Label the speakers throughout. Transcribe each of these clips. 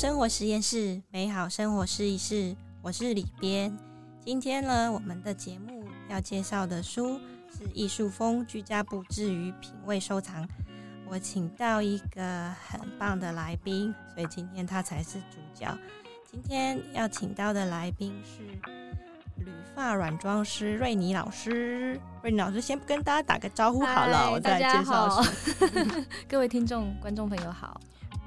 Speaker 1: 生活实验室，美好生活试一试。我是李边。今天呢，我们的节目要介绍的书是《艺术风居家布置与品味收藏》。我请到一个很棒的来宾，所以今天他才是主角。今天要请到的来宾是铝发软装师瑞尼老师。瑞尼老师先跟大家打个招呼好了，我再介绍。
Speaker 2: 各位听众、观众朋友好。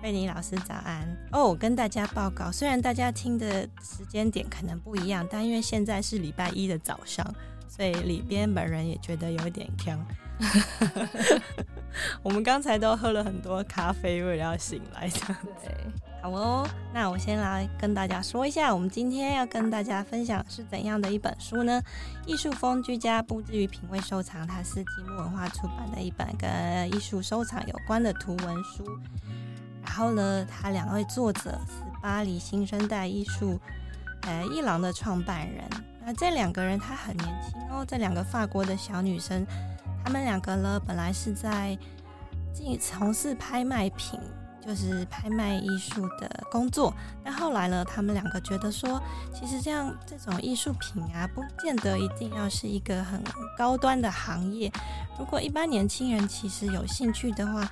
Speaker 1: 瑞尼老师早安哦！我跟大家报告，虽然大家听的时间点可能不一样，但因为现在是礼拜一的早上，所以里边本人也觉得有一点呛。我们刚才都喝了很多咖啡，为了要醒来这样子。好哦，那我先来跟大家说一下，我们今天要跟大家分享是怎样的一本书呢？《艺术风居家布置与品味收藏》，它是积木文化出版的一本跟艺术收藏有关的图文书。然后呢，他两位作者是巴黎新生代艺术，呃，艺廊的创办人。那这两个人他很年轻哦，这两个法国的小女生，他们两个呢本来是在进从事拍卖品，就是拍卖艺术的工作。但后来呢，他们两个觉得说，其实这样这种艺术品啊，不见得一定要是一个很高端的行业。如果一般年轻人其实有兴趣的话，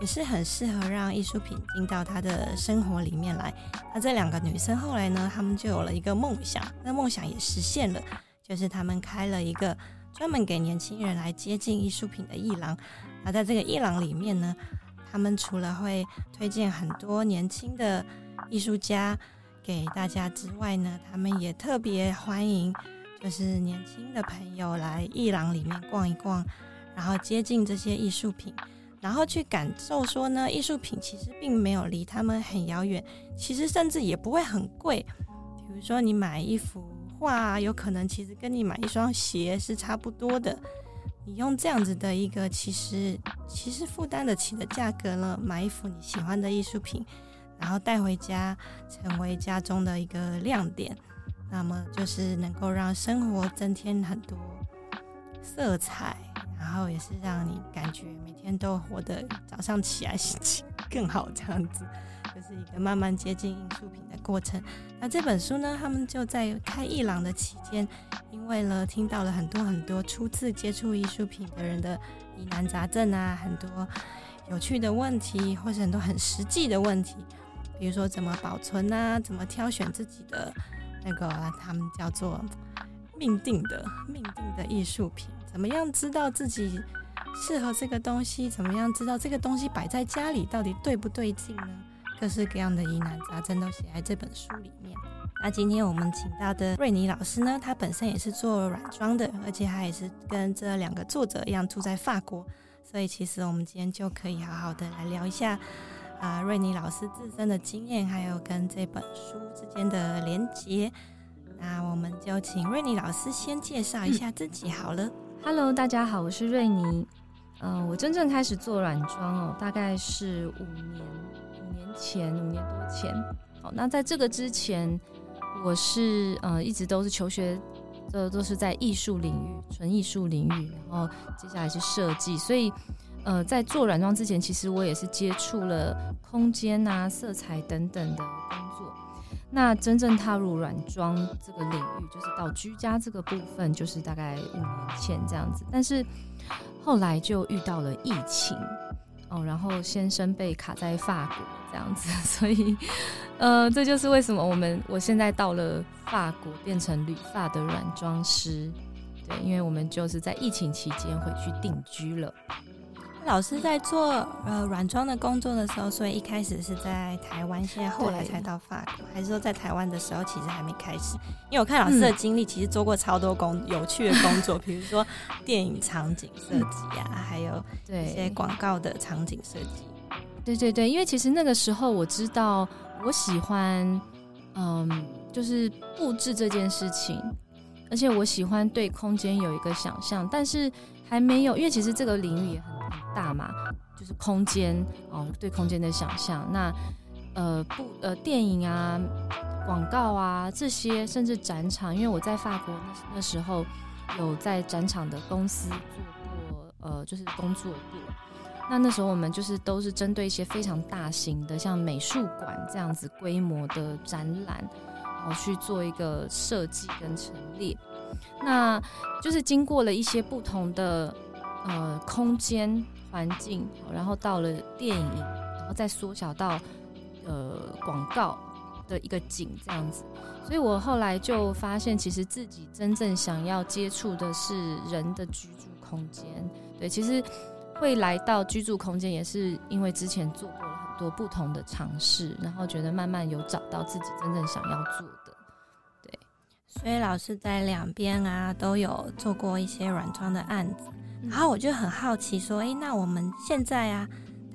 Speaker 1: 也是很适合让艺术品进到他的生活里面来。那这两个女生后来呢，她们就有了一个梦想，那梦想也实现了，就是她们开了一个专门给年轻人来接近艺术品的艺廊。那在这个艺廊里面呢，他们除了会推荐很多年轻的艺术家给大家之外呢，他们也特别欢迎就是年轻的朋友来艺廊里面逛一逛，然后接近这些艺术品。然后去感受说呢，艺术品其实并没有离他们很遥远，其实甚至也不会很贵。比如说你买一幅画，有可能其实跟你买一双鞋是差不多的。你用这样子的一个其实其实负担得起的价格呢，买一幅你喜欢的艺术品，然后带回家成为家中的一个亮点，那么就是能够让生活增添很多色彩。然后也是让你感觉每天都活得早上起来心情 更好，这样子就是一个慢慢接近艺术品的过程。那这本书呢，他们就在开艺廊的期间，因为呢听到了很多很多初次接触艺术品的人的疑难杂症啊，很多有趣的问题，或者很多很实际的问题，比如说怎么保存啊，怎么挑选自己的那个他们叫做命定的命定的艺术品。怎么样知道自己适合这个东西？怎么样知道这个东西摆在家里到底对不对劲呢？各式各样的疑难杂症都写在这本书里面。那今天我们请到的瑞妮老师呢，她本身也是做软装的，而且她也是跟这两个作者一样住在法国，所以其实我们今天就可以好好的来聊一下啊，瑞妮老师自身的经验，还有跟这本书之间的连结。那我们就请瑞妮老师先介绍一下自己好了。
Speaker 2: Hello，大家好，我是瑞妮。嗯，我真正开始做软装哦，大概是五年五年前，五年多前。好，那在这个之前，我是呃一直都是求学，这都是在艺术领域，纯艺术领域。然后接下来是设计，所以呃在做软装之前，其实我也是接触了空间啊、色彩等等的。那真正踏入软装这个领域，就是到居家这个部分，就是大概五年前这样子。但是后来就遇到了疫情，哦，然后先生被卡在法国这样子，所以，呃，这就是为什么我们我现在到了法国变成旅发的软装师，对，因为我们就是在疫情期间回去定居了。
Speaker 1: 老师在做呃软装的工作的时候，所以一开始是在台湾，现在后来才到法国，还是说在台湾的时候其实还没开始？因为我看老师的经历，其实做过超多工有趣的工作，比如说电影场景设计啊，还有一些广告的场景设计。
Speaker 2: 对对对，因为其实那个时候我知道我喜欢，嗯，就是布置这件事情，而且我喜欢对空间有一个想象，但是还没有，因为其实这个领域也很。大嘛，就是空间哦，对空间的想象。那呃不呃电影啊、广告啊这些，甚至展场，因为我在法国那那时候有在展场的公司做过呃，就是工作过。那那时候我们就是都是针对一些非常大型的，像美术馆这样子规模的展览，然后去做一个设计跟陈列。那就是经过了一些不同的呃空间环境，然后到了电影，然后再缩小到呃广告的一个景这样子。所以我后来就发现，其实自己真正想要接触的是人的居住空间。对，其实。会来到居住空间，也是因为之前做过了很多不同的尝试，然后觉得慢慢有找到自己真正想要做的。对，
Speaker 1: 所以老师在两边啊都有做过一些软装的案子，然后我就很好奇说，哎，那我们现在啊，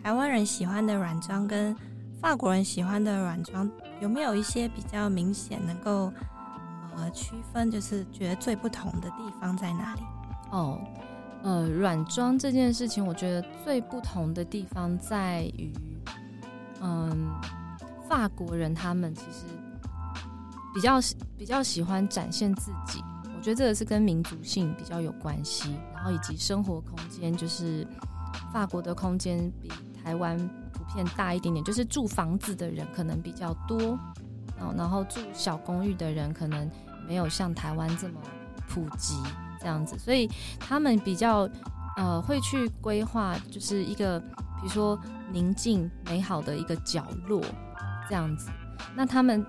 Speaker 1: 台湾人喜欢的软装跟法国人喜欢的软装有没有一些比较明显能够呃区分，就是觉得最不同的地方在哪里？
Speaker 2: 哦。呃，软装这件事情，我觉得最不同的地方在于，嗯，法国人他们其实比较比较喜欢展现自己，我觉得这个是跟民族性比较有关系，然后以及生活空间，就是法国的空间比台湾普遍大一点点，就是住房子的人可能比较多，然后住小公寓的人可能没有像台湾这么普及。这样子，所以他们比较呃会去规划，就是一个比如说宁静美好的一个角落这样子。那他们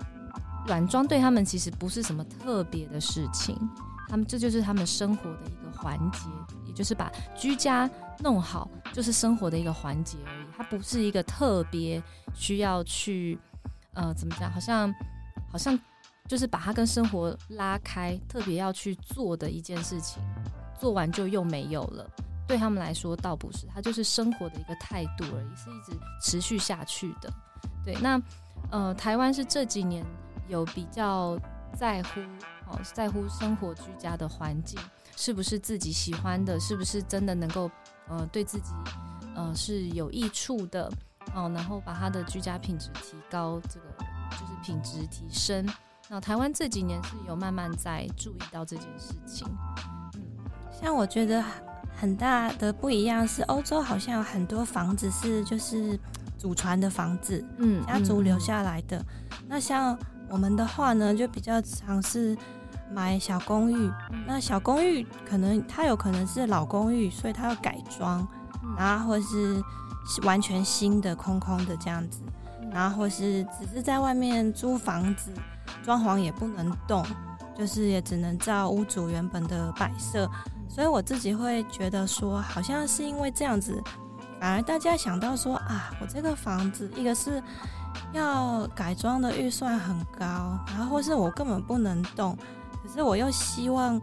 Speaker 2: 软装对他们其实不是什么特别的事情，他们这就是他们生活的一个环节，也就是把居家弄好，就是生活的一个环节而已。它不是一个特别需要去呃怎么讲，好像好像。就是把它跟生活拉开，特别要去做的一件事情，做完就又没有了。对他们来说倒不是，它就是生活的一个态度而已，是一直持续下去的。对，那呃，台湾是这几年有比较在乎哦，在乎生活居家的环境是不是自己喜欢的，是不是真的能够呃对自己呃是有益处的哦，然后把他的居家品质提高，这个就是品质提升。那台湾这几年是有慢慢在注意到这件事情，
Speaker 1: 嗯，像我觉得很大的不一样是，欧洲好像有很多房子是就是祖传的房子，嗯，家族留下来的。那像我们的话呢，就比较尝试买小公寓。那小公寓可能它有可能是老公寓，所以它要改装，然后或是完全新的空空的这样子，然后或是只是在外面租房子。装潢也不能动，就是也只能照屋主原本的摆设，所以我自己会觉得说，好像是因为这样子，反而大家想到说啊，我这个房子一个是要改装的预算很高，然后或是我根本不能动，可是我又希望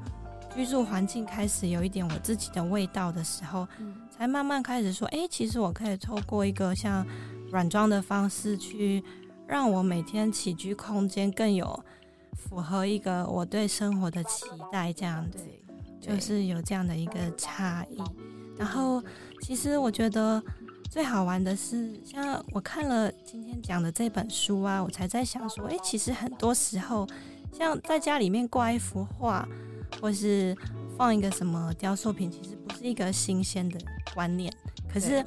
Speaker 1: 居住环境开始有一点我自己的味道的时候，才慢慢开始说，哎，其实我可以透过一个像软装的方式去。让我每天起居空间更有符合一个我对生活的期待，这样子就是有这样的一个差异。然后，其实我觉得最好玩的是，像我看了今天讲的这本书啊，我才在想说，哎，其实很多时候，像在家里面挂一幅画，或是放一个什么雕塑品，其实不是一个新鲜的观念。可是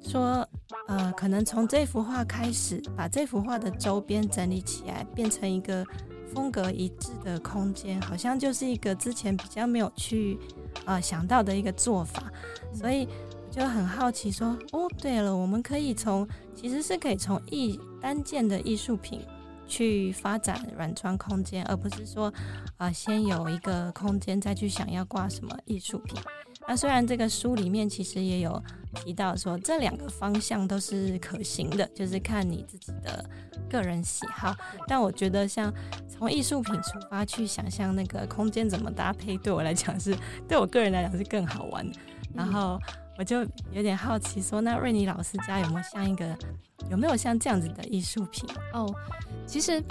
Speaker 1: 说。呃，可能从这幅画开始，把这幅画的周边整理起来，变成一个风格一致的空间，好像就是一个之前比较没有去呃想到的一个做法，所以就很好奇说，哦，对了，我们可以从其实是可以从艺单件的艺术品去发展软装空间，而不是说啊先有一个空间再去想要挂什么艺术品。那虽然这个书里面其实也有提到说这两个方向都是可行的，就是看你自己的个人喜好。但我觉得像从艺术品出发去想象那个空间怎么搭配，对我来讲是 对我个人来讲是更好玩。然后我就有点好奇说，那瑞尼老师家有没有像一个有没有像这样子的艺术品？
Speaker 2: 哦，其实。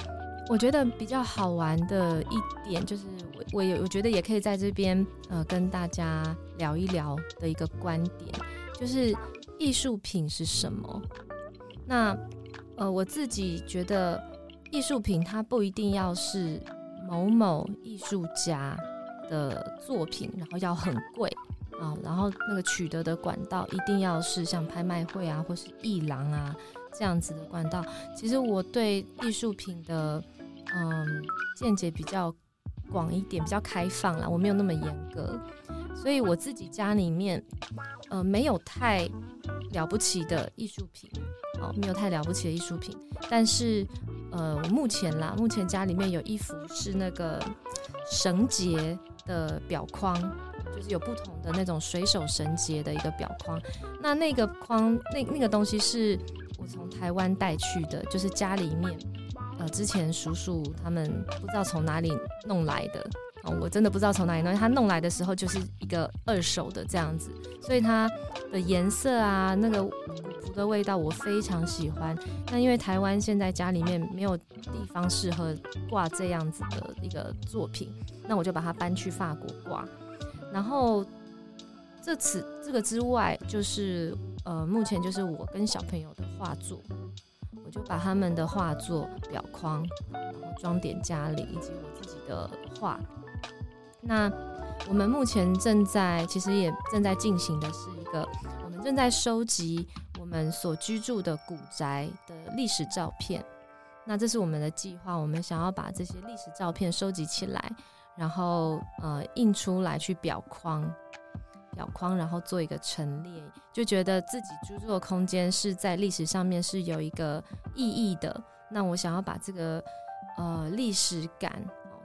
Speaker 2: 我觉得比较好玩的一点就是，我我有我觉得也可以在这边呃跟大家聊一聊的一个观点，就是艺术品是什么？那呃我自己觉得艺术品它不一定要是某某艺术家的作品，然后要很贵，啊，然后那个取得的管道一定要是像拍卖会啊，或是艺廊啊这样子的管道。其实我对艺术品的嗯见解比较广一点，比较开放啦，我没有那么严格，所以我自己家里面呃没有太了不起的艺术品，哦，没有太了不起的艺术品，但是呃我目前啦，目前家里面有一幅是那个绳结的表框。就是有不同的那种水手绳结的一个表框，那那个框那那个东西是我从台湾带去的，就是家里面呃之前叔叔他们不知道从哪里弄来的哦，我真的不知道从哪里弄，他弄来的时候就是一个二手的这样子，所以它的颜色啊那个古朴的味道我非常喜欢。那因为台湾现在家里面没有地方适合挂这样子的一个作品，那我就把它搬去法国挂。然后，这次这个之外，就是呃，目前就是我跟小朋友的画作，我就把他们的画作裱框，然后装点家里，以及我自己的画。那我们目前正在，其实也正在进行的是一个，我们正在收集我们所居住的古宅的历史照片。那这是我们的计划，我们想要把这些历史照片收集起来。然后呃印出来去裱框，裱框，然后做一个陈列，就觉得自己居住的空间是在历史上面是有一个意义的。那我想要把这个呃历史感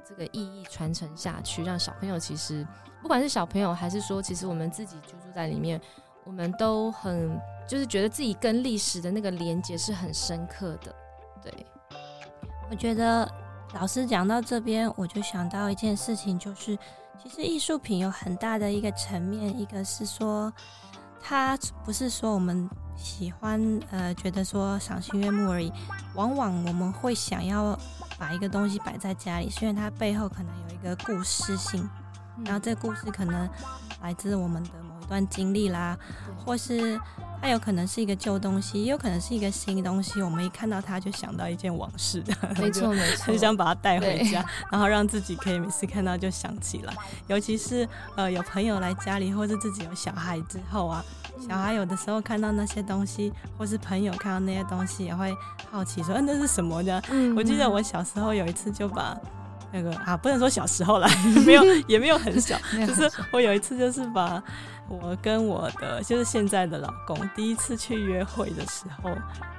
Speaker 2: 这个意义传承下去，让小朋友其实不管是小朋友还是说，其实我们自己居住在里面，我们都很就是觉得自己跟历史的那个连接是很深刻的。对，
Speaker 1: 我觉得。老师讲到这边，我就想到一件事情，就是其实艺术品有很大的一个层面，一个是说，它不是说我们喜欢呃觉得说赏心悦目而已，往往我们会想要把一个东西摆在家里，虽然它背后可能有一个故事性，然后这个故事可能来自我们的某一段经历啦，或是。它有可能是一个旧东西，也有可能是一个新东西。我们一看到它就想到一件往事，
Speaker 2: 没错 没错，
Speaker 1: 很想把它带回家，然后让自己可以每次看到就想起来。尤其是呃有朋友来家里，或是自己有小孩之后啊，小孩有的时候看到那些东西，或是朋友看到那些东西，也会好奇说：“嗯，那是什么呢？”我记得我小时候有一次就把那个啊，不能说小时候了，没有也没有很小，就是我有一次就是把。我跟我的就是现在的老公第一次去约会的时候，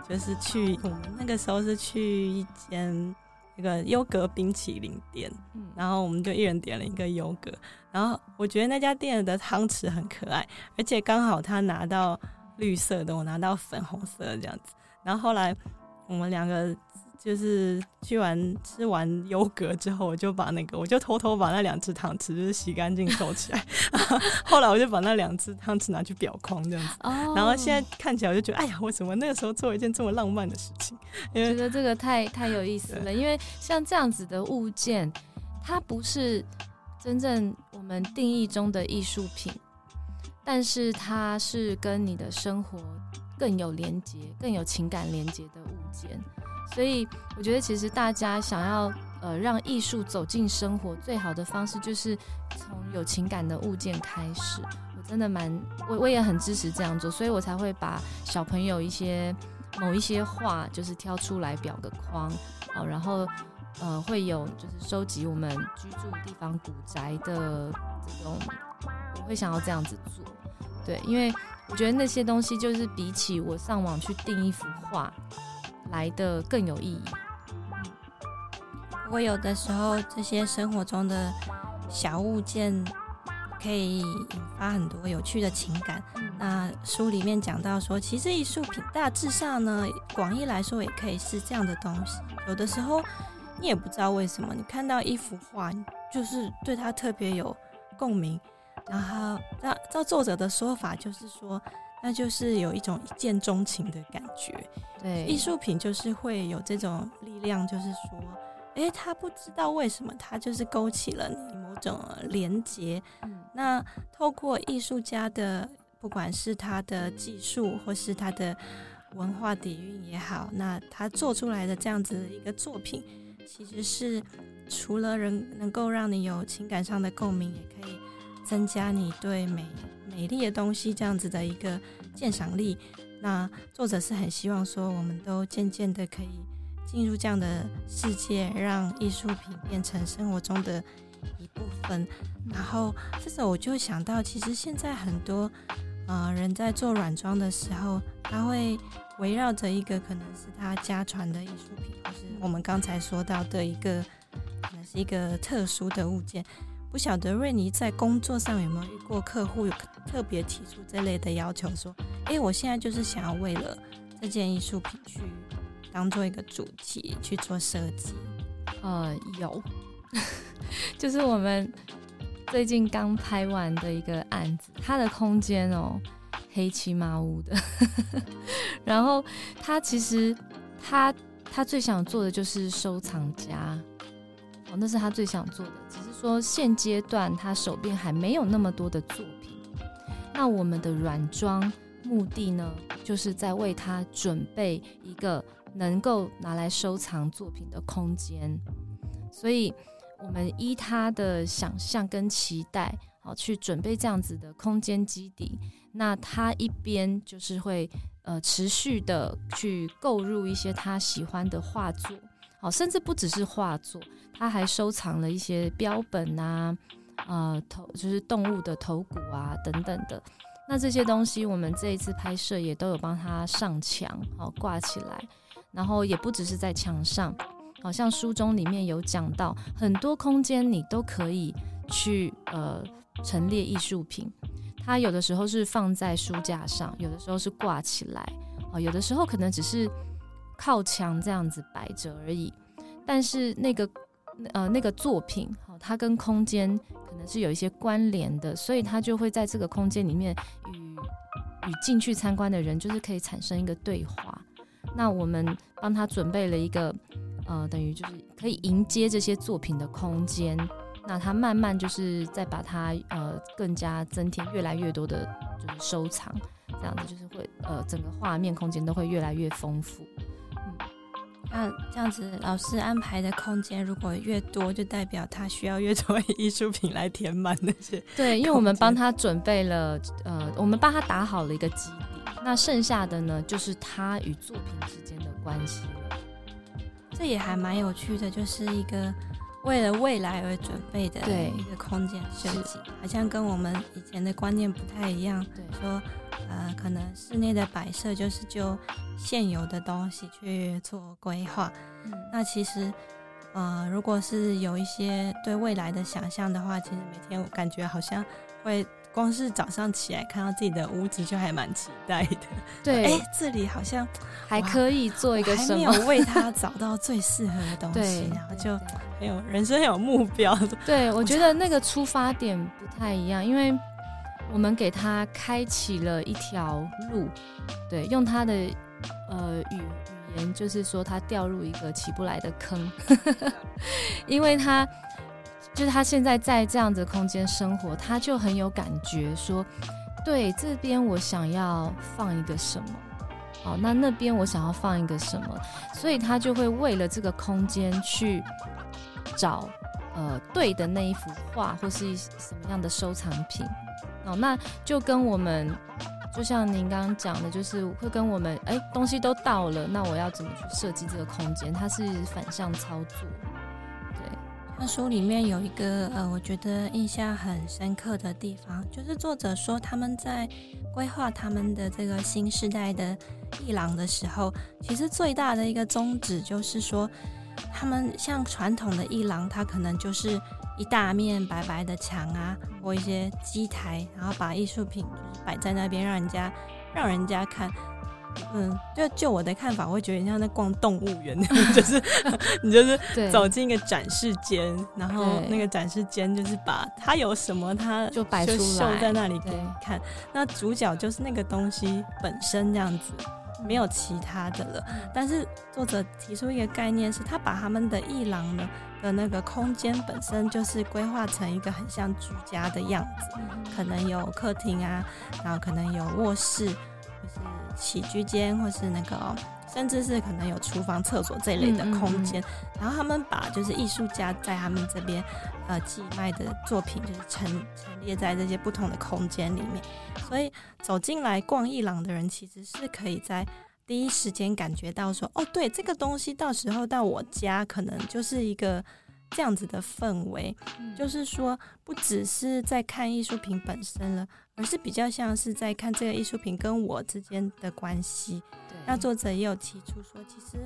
Speaker 1: 就是去我们那个时候是去一间那个优格冰淇淋店，然后我们就一人点了一个优格，然后我觉得那家店的汤匙很可爱，而且刚好他拿到绿色的，我拿到粉红色这样子，然后后来我们两个。就是去完吃完优格之后，我就把那个，我就偷偷把那两只汤匙就是洗干净收起来。后来我就把那两只汤匙拿去裱框这样子。哦。然后现在看起来我就觉得，哎呀，为什么那个时候做一件这么浪漫的事情？
Speaker 2: 因为觉得这个太太有意思了。因为像这样子的物件，它不是真正我们定义中的艺术品，但是它是跟你的生活更有连接、更有情感连接的物件。所以我觉得，其实大家想要呃让艺术走进生活，最好的方式就是从有情感的物件开始。我真的蛮我我也很支持这样做，所以我才会把小朋友一些某一些画就是挑出来裱个框哦，然后呃会有就是收集我们居住地方古宅的这种，我会想要这样子做。对，因为我觉得那些东西就是比起我上网去订一幅画。来的更有意义。
Speaker 1: 我有的时候，这些生活中的小物件可以引发很多有趣的情感。那书里面讲到说，其实艺术品大致上呢，广义来说也可以是这样的东西。有的时候你也不知道为什么，你看到一幅画，就是对它特别有共鸣。然后照照作者的说法，就是说。那就是有一种一见钟情的感觉，
Speaker 2: 对，
Speaker 1: 艺术品就是会有这种力量，就是说，哎，他不知道为什么，他就是勾起了你某种连接。那透过艺术家的，不管是他的技术或是他的文化底蕴也好，那他做出来的这样子的一个作品，其实是除了人能够让你有情感上的共鸣，也可以增加你对美。美丽的东西这样子的一个鉴赏力。那作者是很希望说，我们都渐渐的可以进入这样的世界，让艺术品变成生活中的一部分。然后这时候我就想到，其实现在很多呃人在做软装的时候，他会围绕着一个可能是他家传的艺术品，或是我们刚才说到的一个可能是一个特殊的物件。不晓得瑞尼在工作上有没有遇过客户有特别提出这类的要求，说：“哎，我现在就是想要为了这件艺术品去当做一个主题去做设计。”
Speaker 2: 呃，有，就是我们最近刚拍完的一个案子，它的空间哦黑漆麻乌的，然后他其实他他最想做的就是收藏家。哦，那是他最想做的，只是说现阶段他手边还没有那么多的作品。那我们的软装目的呢，就是在为他准备一个能够拿来收藏作品的空间。所以，我们依他的想象跟期待，好去准备这样子的空间基底。那他一边就是会呃持续的去购入一些他喜欢的画作，好，甚至不只是画作。他还收藏了一些标本啊，呃，头就是动物的头骨啊等等的。那这些东西，我们这一次拍摄也都有帮他上墙，好挂起来。然后也不只是在墙上，好像书中里面有讲到，很多空间你都可以去呃陈列艺术品。它有的时候是放在书架上，有的时候是挂起来，哦，有的时候可能只是靠墙这样子摆着而已。但是那个。呃，那个作品，好，它跟空间可能是有一些关联的，所以它就会在这个空间里面与与进去参观的人，就是可以产生一个对话。那我们帮他准备了一个，呃，等于就是可以迎接这些作品的空间。那他慢慢就是在把它呃更加增添越来越多的，就是收藏，这样子就是会呃整个画面空间都会越来越丰富。
Speaker 1: 那这样子，老师安排的空间如果越多，就代表他需要越多艺术品来填满那些。
Speaker 2: 对，因为我们帮他准备了，呃，我们帮他打好了一个基底，那剩下的呢，就是他与作品之间的关系了。
Speaker 1: 这也还蛮有趣的，就是一个为了未来而准备的一个空间设计，好像跟我们以前的观念不太一样。对，说。呃，可能室内的摆设就是就现有的东西去做规划。嗯，那其实，呃，如果是有一些对未来的想象的话，其实每天我感觉好像会光是早上起来看到自己的屋子就还蛮期待的。
Speaker 2: 对，
Speaker 1: 哎，这里好像
Speaker 2: 还可以做一个什么？
Speaker 1: 还没有为他找到最适合的东西，然后就很有人生很有目标。
Speaker 2: 对，我觉得那个出发点不太一样，因为。我们给他开启了一条路，对，用他的呃语语言，就是说他掉入一个起不来的坑，因为他就是他现在在这样子空间生活，他就很有感觉，说对这边我想要放一个什么，好，那那边我想要放一个什么，所以他就会为了这个空间去找呃对的那一幅画或是什么样的收藏品。哦，那就跟我们，就像您刚刚讲的，就是会跟我们，哎，东西都到了，那我要怎么去设计这个空间？它是反向操作。
Speaker 1: 那书里面有一个呃，我觉得印象很深刻的地方，就是作者说他们在规划他们的这个新时代的艺廊的时候，其实最大的一个宗旨就是说，他们像传统的艺廊，它可能就是。一大面白白的墙啊，或一些机台，然后把艺术品就是摆在那边，让人家让人家看。嗯，就就我的看法，我会觉得像在逛动物园，就是你就是走进一个展示间，然后那个展示间就是把它有什么，它
Speaker 2: 就摆出来
Speaker 1: 在那里给你看。那主角就是那个东西本身这样子。没有其他的了，但是作者提出一个概念，是他把他们的艺廊呢的那个空间本身就是规划成一个很像居家的样子，可能有客厅啊，然后可能有卧室，或是起居间，或是那个，甚至是可能有厨房、厕所这类的空间。然后他们把就是艺术家在他们这边呃寄卖的作品，就是陈陈列在这些不同的空间里面。所以走进来逛艺廊的人，其实是可以在第一时间感觉到说，哦，对，这个东西到时候到我家可能就是一个。这样子的氛围，就是说，不只是在看艺术品本身了，而是比较像是在看这个艺术品跟我之间的关系。那作者也有提出说，其实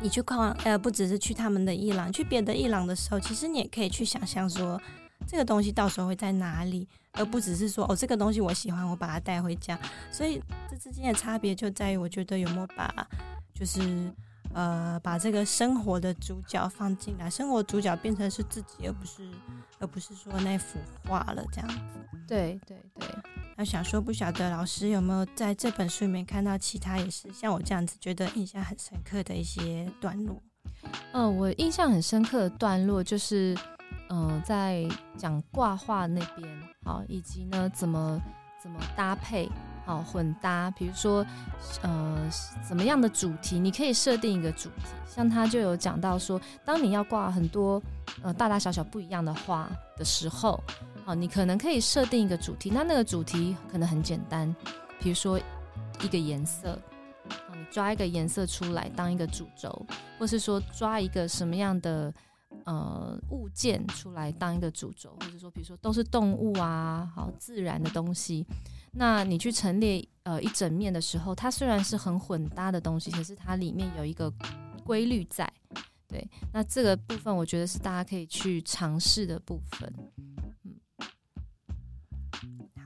Speaker 1: 你去逛，呃，不只是去他们的伊朗，去别的伊朗的时候，其实你也可以去想象说，这个东西到时候会在哪里，而不只是说，哦，这个东西我喜欢，我把它带回家。所以这之间的差别就在于，我觉得有没有把，就是。呃，把这个生活的主角放进来，生活主角变成是自己，而不是，而不是说那幅画了这样子。
Speaker 2: 对对对。
Speaker 1: 那想说，不晓得老师有没有在这本书里面看到其他也是像我这样子觉得印象很深刻的一些段落？
Speaker 2: 嗯，我印象很深刻的段落就是，嗯，在讲挂画那边，好，以及呢怎么怎么搭配。好混搭，比如说，呃，怎么样的主题，你可以设定一个主题。像他就有讲到说，当你要挂很多呃大大小小不一样的花的时候，好，你可能可以设定一个主题。那那个主题可能很简单，比如说一个颜色，你抓一个颜色出来当一个主轴，或是说抓一个什么样的呃物件出来当一个主轴，或者说比如说都是动物啊，好自然的东西。那你去陈列呃一整面的时候，它虽然是很混搭的东西，可是它里面有一个规律在，对。那这个部分我觉得是大家可以去尝试的部分。嗯，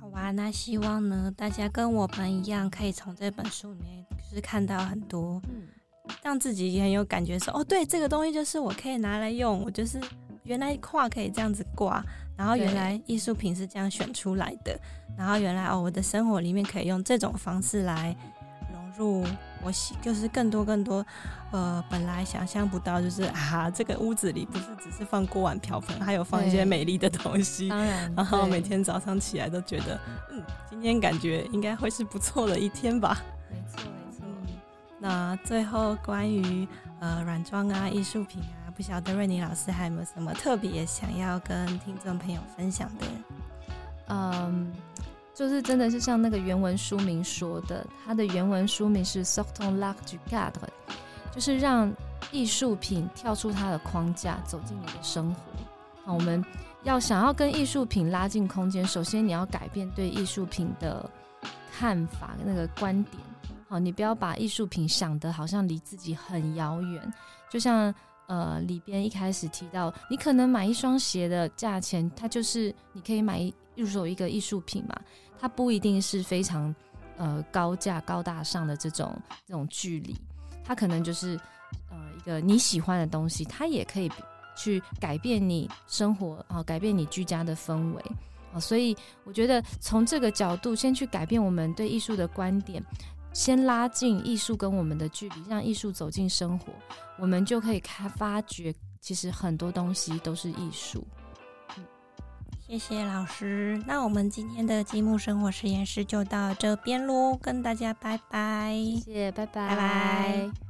Speaker 1: 好啊，那希望呢大家跟我们一样，可以从这本书里面就是看到很多，嗯，让自己也很有感觉，说哦，对，这个东西就是我可以拿来用，我就是原来画可以这样子挂。然后原来艺术品是这样选出来的，然后原来哦，我的生活里面可以用这种方式来融入我喜，就是更多更多，呃，本来想象不到，就是啊，这个屋子里不是只是放锅碗瓢盆，还有放一些美丽的东西。
Speaker 2: 当然，
Speaker 1: 然后每天早上起来都觉得，嗯，今天感觉应该会是不错的一天吧。
Speaker 2: 没错，没错。
Speaker 1: 那最后关于呃软装啊，艺术品啊。不晓得瑞妮老师还有没有什么特别想要跟听众朋友分享的？
Speaker 2: 嗯，就是真的是像那个原文书名说的，它的原文书名是 “Sortant l'art du cadre”，就是让艺术品跳出它的框架，走进你的生活。好，我们要想要跟艺术品拉近空间，首先你要改变对艺术品的看法，那个观点。好，你不要把艺术品想得好像离自己很遥远，就像。呃，里边一开始提到，你可能买一双鞋的价钱，它就是你可以买入手一个艺术品嘛，它不一定是非常呃高价高大上的这种这种距离，它可能就是呃一个你喜欢的东西，它也可以去改变你生活啊，改变你居家的氛围啊，所以我觉得从这个角度先去改变我们对艺术的观点。先拉近艺术跟我们的距离，让艺术走进生活，我们就可以开发掘，其实很多东西都是艺术。
Speaker 1: 谢谢老师，那我们今天的积木生活实验室就到这边喽，跟大家拜拜。
Speaker 2: 谢谢，拜拜，
Speaker 1: 拜拜。